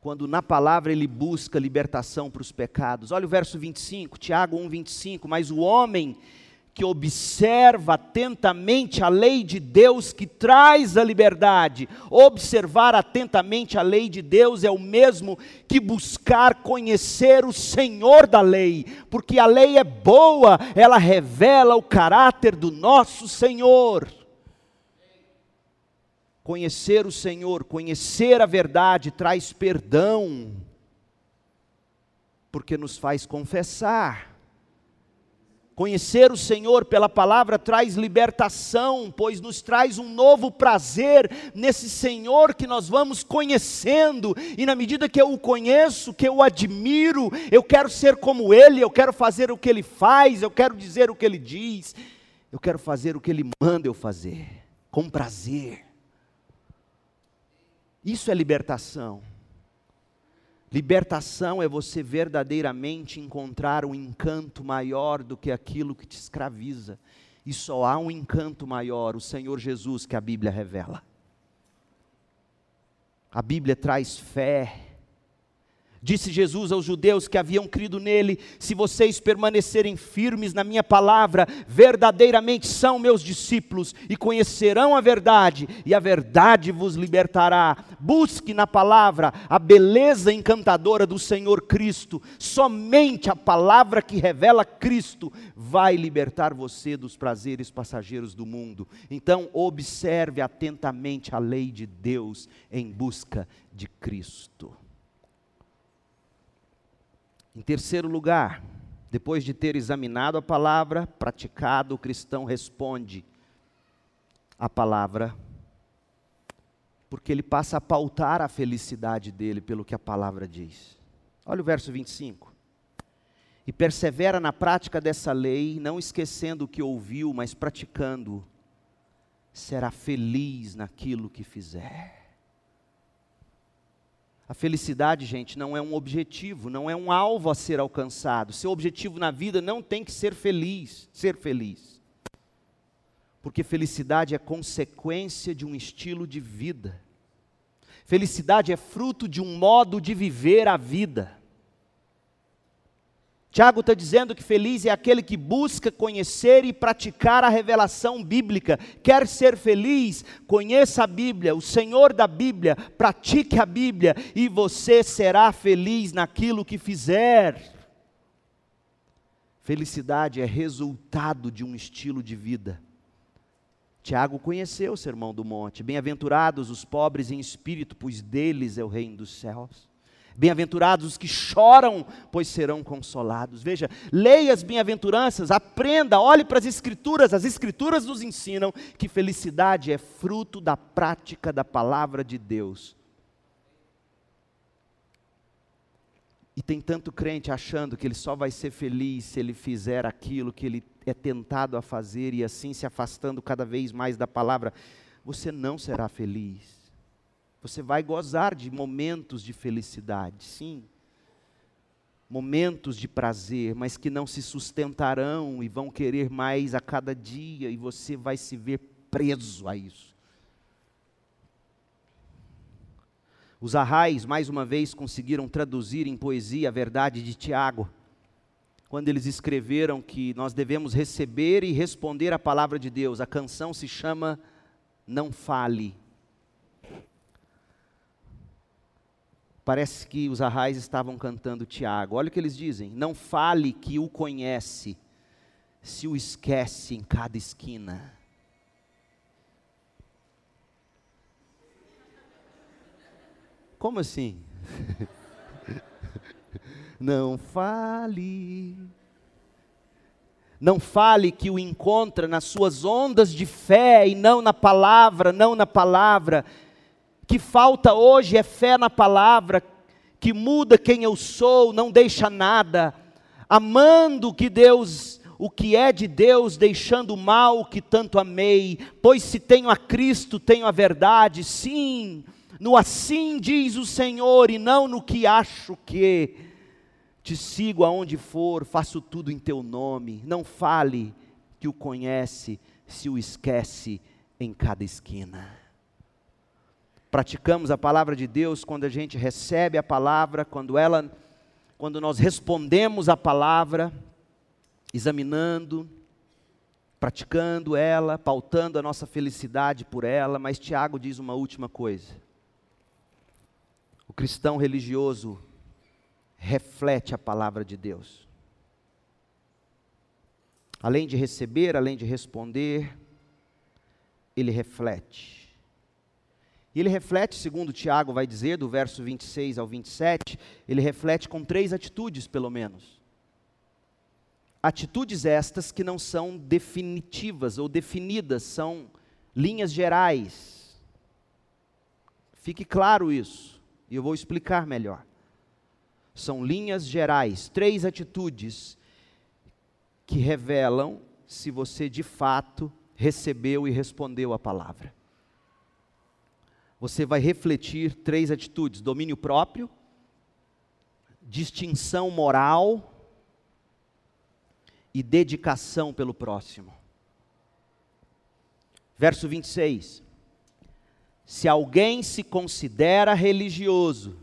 quando na palavra ele busca libertação para os pecados. Olha o verso 25, Tiago 1, 25. Mas o homem que observa atentamente a lei de Deus que traz a liberdade. Observar atentamente a lei de Deus é o mesmo que buscar conhecer o Senhor da lei, porque a lei é boa, ela revela o caráter do nosso Senhor. Conhecer o Senhor, conhecer a verdade traz perdão, porque nos faz confessar Conhecer o Senhor pela palavra traz libertação, pois nos traz um novo prazer nesse Senhor que nós vamos conhecendo, e na medida que eu o conheço, que eu o admiro, eu quero ser como Ele, eu quero fazer o que Ele faz, eu quero dizer o que Ele diz, eu quero fazer o que Ele manda eu fazer, com prazer. Isso é libertação. Libertação é você verdadeiramente encontrar um encanto maior do que aquilo que te escraviza. E só há um encanto maior, o Senhor Jesus, que a Bíblia revela. A Bíblia traz fé, Disse Jesus aos judeus que haviam crido nele: Se vocês permanecerem firmes na minha palavra, verdadeiramente são meus discípulos e conhecerão a verdade, e a verdade vos libertará. Busque na palavra a beleza encantadora do Senhor Cristo. Somente a palavra que revela Cristo vai libertar você dos prazeres passageiros do mundo. Então, observe atentamente a lei de Deus em busca de Cristo. Em terceiro lugar, depois de ter examinado a palavra, praticado, o cristão responde a palavra, porque ele passa a pautar a felicidade dele pelo que a palavra diz. Olha o verso 25. E persevera na prática dessa lei, não esquecendo o que ouviu, mas praticando, será feliz naquilo que fizer. A felicidade, gente, não é um objetivo, não é um alvo a ser alcançado. Seu objetivo na vida não tem que ser feliz, ser feliz. Porque felicidade é consequência de um estilo de vida. Felicidade é fruto de um modo de viver a vida. Tiago está dizendo que feliz é aquele que busca conhecer e praticar a revelação bíblica. Quer ser feliz? Conheça a Bíblia, o Senhor da Bíblia, pratique a Bíblia e você será feliz naquilo que fizer. Felicidade é resultado de um estilo de vida. Tiago conheceu o Sermão do Monte. Bem-aventurados os pobres em espírito, pois deles é o reino dos céus. Bem-aventurados os que choram, pois serão consolados. Veja, leia as bem-aventuranças, aprenda, olhe para as Escrituras. As Escrituras nos ensinam que felicidade é fruto da prática da palavra de Deus. E tem tanto crente achando que ele só vai ser feliz se ele fizer aquilo que ele é tentado a fazer e assim se afastando cada vez mais da palavra. Você não será feliz. Você vai gozar de momentos de felicidade, sim. Momentos de prazer, mas que não se sustentarão e vão querer mais a cada dia, e você vai se ver preso a isso. Os arrais, mais uma vez, conseguiram traduzir em poesia a verdade de Tiago, quando eles escreveram que nós devemos receber e responder a palavra de Deus. A canção se chama Não Fale. Parece que os arrais estavam cantando Tiago. Olha o que eles dizem: Não fale que o conhece, se o esquece em cada esquina. Como assim? <laughs> Não fale. Não fale que o encontra nas suas ondas de fé e não na palavra, não na palavra que falta hoje é fé na palavra, que muda quem eu sou, não deixa nada, amando que Deus, o que é de Deus, deixando o mal que tanto amei, pois se tenho a Cristo, tenho a verdade, sim, no assim diz o Senhor, e não no que acho que, te sigo aonde for, faço tudo em teu nome, não fale que o conhece, se o esquece em cada esquina praticamos a palavra de Deus quando a gente recebe a palavra, quando ela quando nós respondemos a palavra, examinando, praticando ela, pautando a nossa felicidade por ela, mas Tiago diz uma última coisa. O cristão religioso reflete a palavra de Deus. Além de receber, além de responder, ele reflete. E ele reflete, segundo Tiago vai dizer, do verso 26 ao 27, ele reflete com três atitudes, pelo menos. Atitudes estas que não são definitivas ou definidas, são linhas gerais. Fique claro isso, e eu vou explicar melhor. São linhas gerais, três atitudes que revelam se você de fato recebeu e respondeu a palavra. Você vai refletir três atitudes: domínio próprio, distinção moral e dedicação pelo próximo. Verso 26. Se alguém se considera religioso,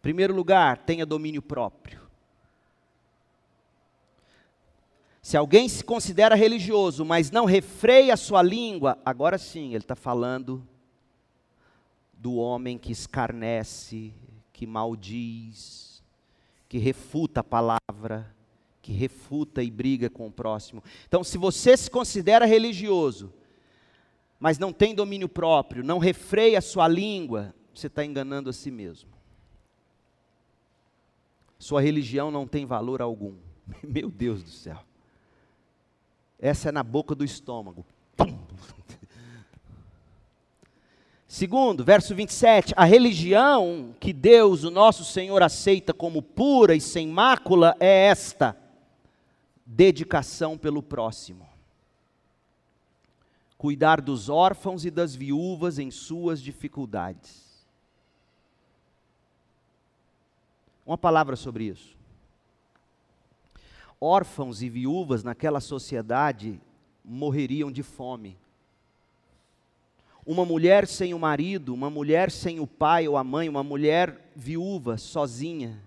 primeiro lugar, tenha domínio próprio. Se alguém se considera religioso, mas não refreia a sua língua, agora sim, ele está falando do homem que escarnece, que maldiz, que refuta a palavra, que refuta e briga com o próximo. Então, se você se considera religioso, mas não tem domínio próprio, não refreia a sua língua, você está enganando a si mesmo. Sua religião não tem valor algum. <laughs> Meu Deus do céu. Essa é na boca do estômago. Segundo, verso 27, a religião que Deus, o nosso Senhor, aceita como pura e sem mácula é esta: dedicação pelo próximo. Cuidar dos órfãos e das viúvas em suas dificuldades. Uma palavra sobre isso órfãos e viúvas naquela sociedade morreriam de fome. Uma mulher sem o marido, uma mulher sem o pai ou a mãe, uma mulher viúva, sozinha,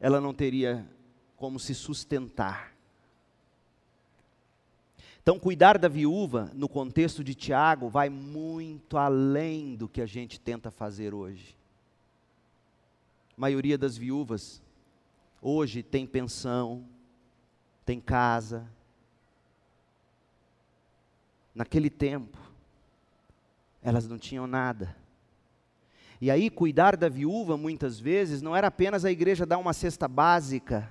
ela não teria como se sustentar. Então, cuidar da viúva, no contexto de Tiago, vai muito além do que a gente tenta fazer hoje. A maioria das viúvas hoje tem pensão, tem casa. Naquele tempo, elas não tinham nada. E aí, cuidar da viúva, muitas vezes, não era apenas a igreja dar uma cesta básica,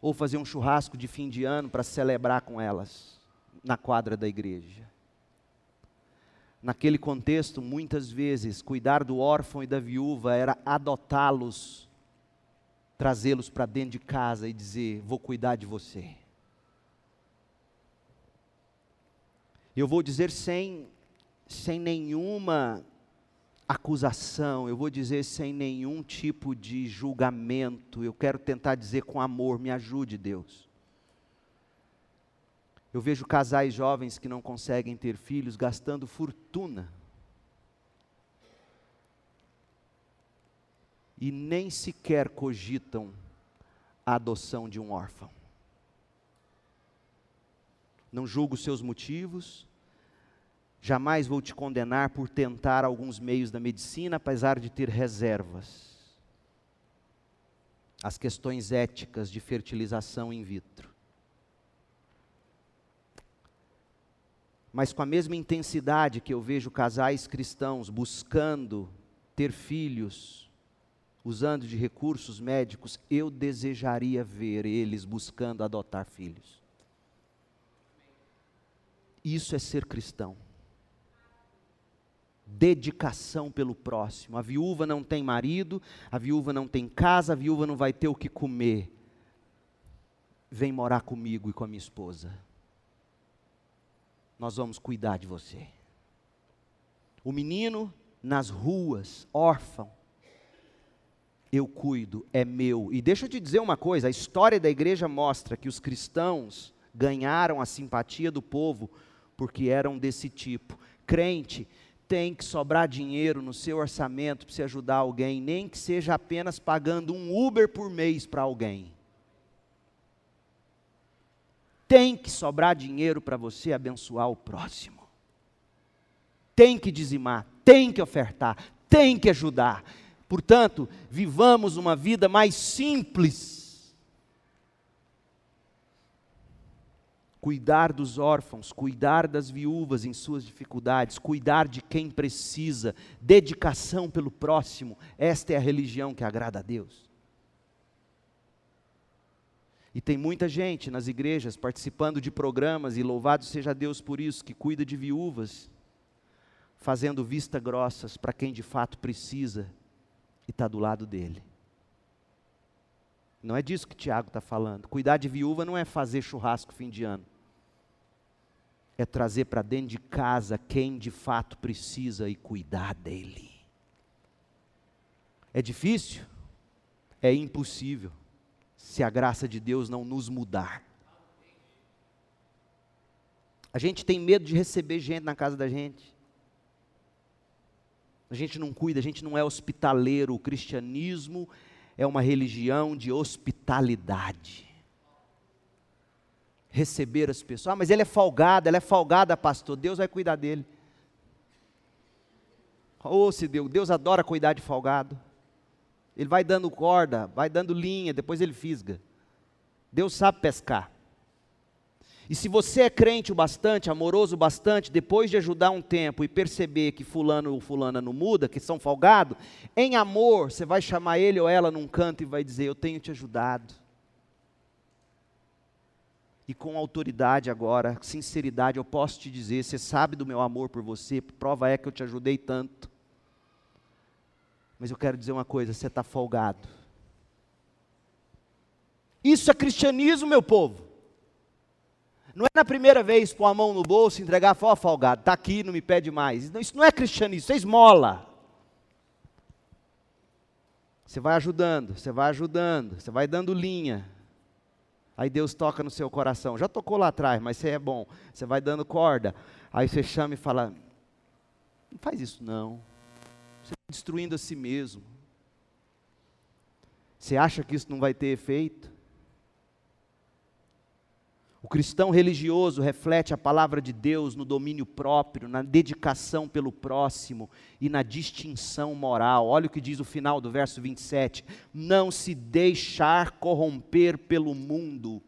ou fazer um churrasco de fim de ano para celebrar com elas, na quadra da igreja. Naquele contexto, muitas vezes, cuidar do órfão e da viúva era adotá-los trazê-los para dentro de casa e dizer: Vou cuidar de você. Eu vou dizer sem, sem nenhuma acusação, eu vou dizer sem nenhum tipo de julgamento, eu quero tentar dizer com amor: me ajude, Deus. Eu vejo casais jovens que não conseguem ter filhos gastando fortuna e nem sequer cogitam a adoção de um órfão. Não julgo seus motivos, jamais vou te condenar por tentar alguns meios da medicina, apesar de ter reservas. As questões éticas de fertilização in vitro. Mas com a mesma intensidade que eu vejo casais cristãos buscando ter filhos, usando de recursos médicos, eu desejaria ver eles buscando adotar filhos. Isso é ser cristão. Dedicação pelo próximo. A viúva não tem marido, a viúva não tem casa, a viúva não vai ter o que comer. Vem morar comigo e com a minha esposa. Nós vamos cuidar de você. O menino nas ruas, órfão, eu cuido, é meu. E deixa eu te dizer uma coisa: a história da igreja mostra que os cristãos ganharam a simpatia do povo porque eram desse tipo. Crente tem que sobrar dinheiro no seu orçamento para você ajudar alguém, nem que seja apenas pagando um Uber por mês para alguém. tem que sobrar dinheiro para você abençoar o próximo. Tem que dizimar, tem que ofertar, tem que ajudar. Portanto, vivamos uma vida mais simples cuidar dos órfãos, cuidar das viúvas em suas dificuldades, cuidar de quem precisa, dedicação pelo próximo. Esta é a religião que agrada a Deus. E tem muita gente nas igrejas participando de programas, e louvado seja Deus por isso, que cuida de viúvas, fazendo vista grossas para quem de fato precisa e está do lado dele. Não é disso que Tiago está falando. Cuidar de viúva não é fazer churrasco fim de ano é trazer para dentro de casa quem de fato precisa e cuidar dele. É difícil? É impossível, se a graça de Deus não nos mudar. A gente tem medo de receber gente na casa da gente. A gente não cuida, a gente não é hospitaleiro. O cristianismo é uma religião de hospitalidade receber as pessoas. Ah, mas ele é folgado, ela é folgada, pastor. Deus vai cuidar dele. Oh, se Deus, Deus adora cuidar de folgado. Ele vai dando corda, vai dando linha, depois ele fisga. Deus sabe pescar. E se você é crente o bastante, amoroso o bastante, depois de ajudar um tempo e perceber que fulano ou fulana não muda, que são folgados, em amor, você vai chamar ele ou ela num canto e vai dizer: Eu tenho te ajudado e com autoridade agora, sinceridade, eu posso te dizer: você sabe do meu amor por você, prova é que eu te ajudei tanto. Mas eu quero dizer uma coisa: você está folgado. Isso é cristianismo, meu povo. Não é na primeira vez pôr a mão no bolso, entregar, ó, folgado, está aqui, não me pede mais. Isso não é cristianismo, isso é esmola. Você vai ajudando, você vai ajudando, você vai dando linha. Aí Deus toca no seu coração. Já tocou lá atrás, mas você é bom. Você vai dando corda. Aí você chama e fala: Não faz isso não. Você está destruindo a si mesmo. Você acha que isso não vai ter efeito? O cristão religioso reflete a palavra de Deus no domínio próprio, na dedicação pelo próximo e na distinção moral. Olha o que diz o final do verso 27. Não se deixar corromper pelo mundo.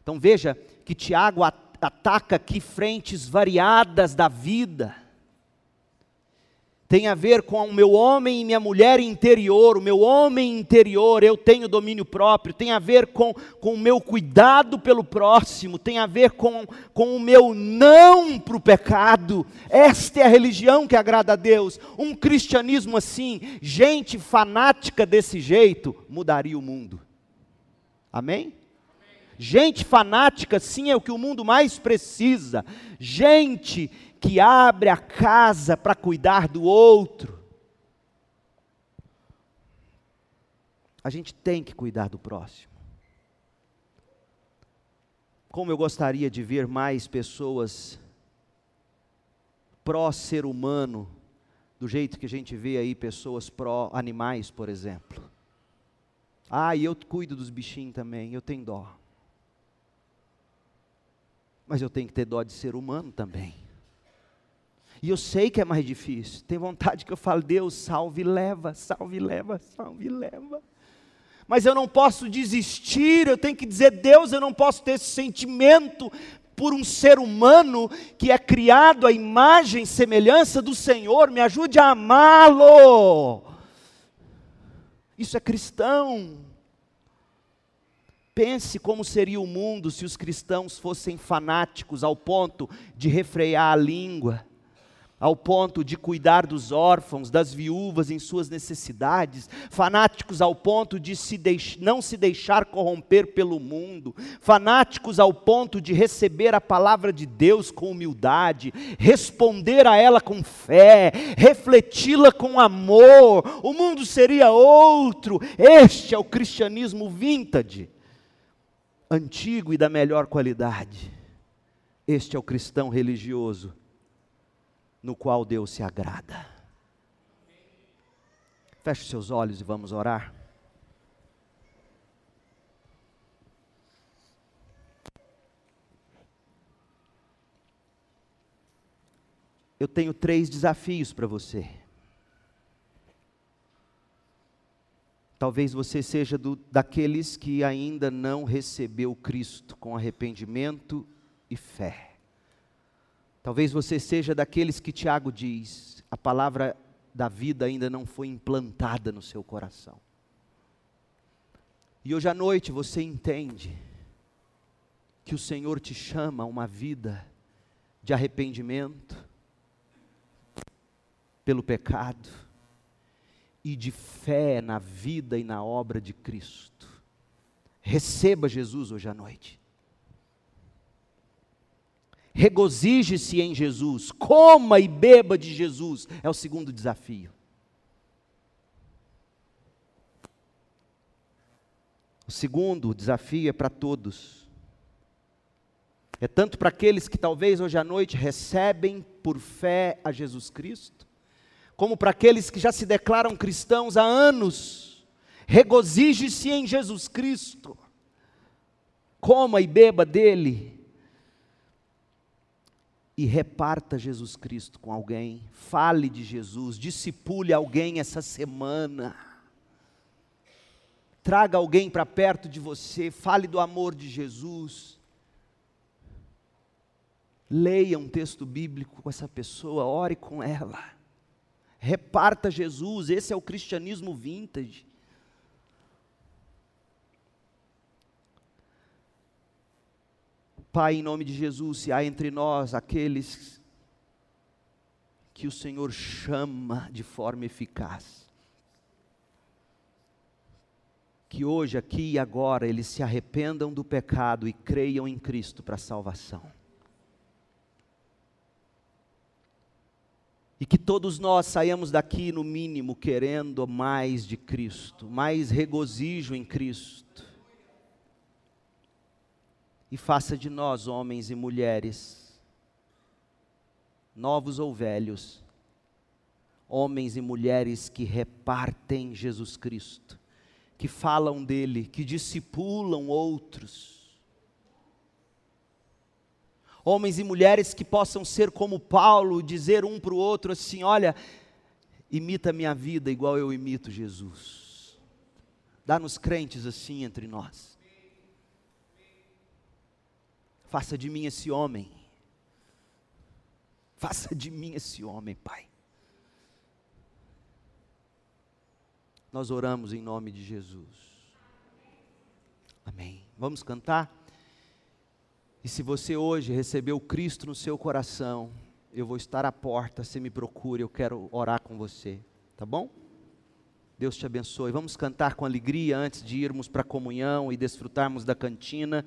Então veja que Tiago ataca aqui frentes variadas da vida tem a ver com o meu homem e minha mulher interior, o meu homem interior, eu tenho domínio próprio, tem a ver com, com o meu cuidado pelo próximo, tem a ver com, com o meu não para o pecado. Esta é a religião que agrada a Deus. Um cristianismo assim, gente fanática desse jeito, mudaria o mundo. Amém? Gente fanática, sim, é o que o mundo mais precisa. Gente que abre a casa para cuidar do outro. A gente tem que cuidar do próximo. Como eu gostaria de ver mais pessoas pró-ser humano, do jeito que a gente vê aí pessoas pró-animais, por exemplo. Ah, e eu cuido dos bichinhos também, eu tenho dó. Mas eu tenho que ter dó de ser humano também. E eu sei que é mais difícil. Tem vontade que eu fale, Deus, salve leva, salve leva, salve leva. Mas eu não posso desistir, eu tenho que dizer, Deus, eu não posso ter esse sentimento por um ser humano que é criado à imagem e semelhança do Senhor, me ajude a amá-lo. Isso é cristão. Pense como seria o mundo se os cristãos fossem fanáticos ao ponto de refrear a língua ao ponto de cuidar dos órfãos, das viúvas em suas necessidades, fanáticos ao ponto de se não se deixar corromper pelo mundo, fanáticos ao ponto de receber a palavra de Deus com humildade, responder a ela com fé, refleti-la com amor, o mundo seria outro. Este é o cristianismo vintage, antigo e da melhor qualidade. Este é o cristão religioso no qual Deus se agrada. Feche seus olhos e vamos orar. Eu tenho três desafios para você. Talvez você seja do, daqueles que ainda não recebeu Cristo com arrependimento e fé. Talvez você seja daqueles que Tiago diz: a palavra da vida ainda não foi implantada no seu coração. E hoje à noite você entende que o Senhor te chama a uma vida de arrependimento pelo pecado e de fé na vida e na obra de Cristo. Receba Jesus hoje à noite. Regozije-se em Jesus, coma e beba de Jesus, é o segundo desafio. O segundo desafio é para todos. É tanto para aqueles que talvez hoje à noite recebem por fé a Jesus Cristo, como para aqueles que já se declaram cristãos há anos. Regozije-se em Jesus Cristo, coma e beba dele, e reparta Jesus Cristo com alguém, fale de Jesus, discipule alguém essa semana traga alguém para perto de você, fale do amor de Jesus. Leia um texto bíblico com essa pessoa, ore com ela. Reparta Jesus, esse é o cristianismo vintage. Pai, em nome de Jesus, se há entre nós aqueles que o Senhor chama de forma eficaz, que hoje, aqui e agora, eles se arrependam do pecado e creiam em Cristo para a salvação. E que todos nós saiamos daqui, no mínimo, querendo mais de Cristo, mais regozijo em Cristo. E faça de nós, homens e mulheres, novos ou velhos, homens e mulheres que repartem Jesus Cristo que falam dele, que discipulam outros. Homens e mulheres que possam ser como Paulo, dizer um para o outro assim: olha, imita a minha vida igual eu imito Jesus. Dá-nos crentes assim entre nós. Faça de mim esse homem. Faça de mim esse homem, Pai. Nós oramos em nome de Jesus. Amém. Vamos cantar? E se você hoje recebeu Cristo no seu coração, eu vou estar à porta, você me procure, eu quero orar com você, tá bom? Deus te abençoe. Vamos cantar com alegria antes de irmos para a comunhão e desfrutarmos da cantina.